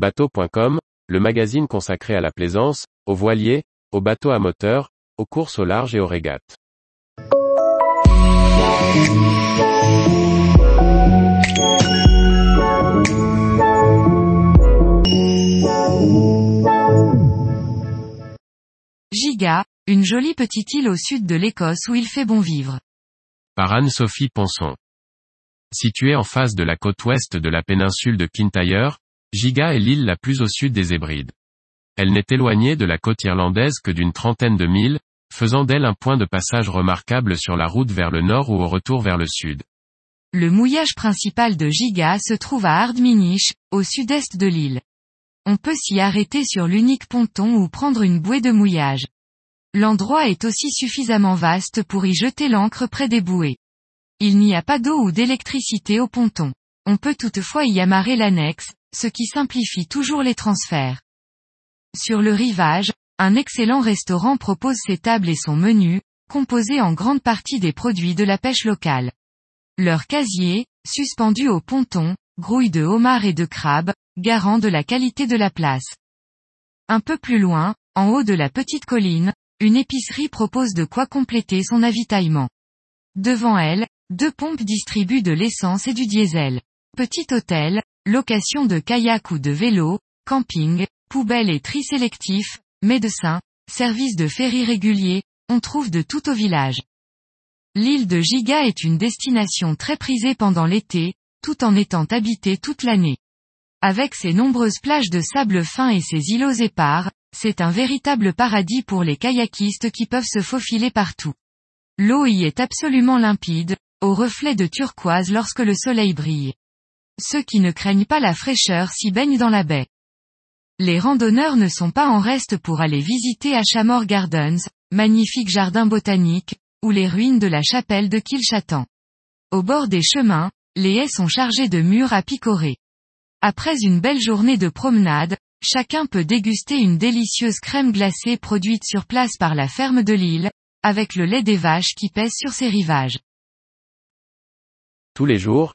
Bateau.com, le magazine consacré à la plaisance, aux voiliers, aux bateaux à moteur, aux courses au large et aux régates. Giga, une jolie petite île au sud de l'Écosse où il fait bon vivre. Par Anne-Sophie Ponson. Située en face de la côte ouest de la péninsule de Kintyre, Giga est l'île la plus au sud des Hébrides. Elle n'est éloignée de la côte irlandaise que d'une trentaine de milles, faisant d'elle un point de passage remarquable sur la route vers le nord ou au retour vers le sud. Le mouillage principal de Giga se trouve à Ardminish, au sud-est de l'île. On peut s'y arrêter sur l'unique ponton ou prendre une bouée de mouillage. L'endroit est aussi suffisamment vaste pour y jeter l'ancre près des bouées. Il n'y a pas d'eau ou d'électricité au ponton. On peut toutefois y amarrer l'annexe, ce qui simplifie toujours les transferts. Sur le rivage, un excellent restaurant propose ses tables et son menu, composé en grande partie des produits de la pêche locale. Leur casier, suspendu au ponton, grouille de homards et de crabes, garant de la qualité de la place. Un peu plus loin, en haut de la petite colline, une épicerie propose de quoi compléter son avitaillement. Devant elle, deux pompes distribuent de l'essence et du diesel. Petit hôtel, location de kayak ou de vélo, camping, poubelle et tri sélectif, médecin, service de ferry régulier, on trouve de tout au village. L'île de Giga est une destination très prisée pendant l'été, tout en étant habitée toute l'année. Avec ses nombreuses plages de sable fin et ses îlots épars, c'est un véritable paradis pour les kayakistes qui peuvent se faufiler partout. L'eau y est absolument limpide, au reflet de turquoise lorsque le soleil brille. Ceux qui ne craignent pas la fraîcheur s'y baignent dans la baie. Les randonneurs ne sont pas en reste pour aller visiter Ashamore Gardens, magnifique jardin botanique, ou les ruines de la chapelle de Kilchatan. Au bord des chemins, les haies sont chargées de murs à picorer. Après une belle journée de promenade, chacun peut déguster une délicieuse crème glacée produite sur place par la ferme de l'île, avec le lait des vaches qui pèse sur ses rivages. Tous les jours,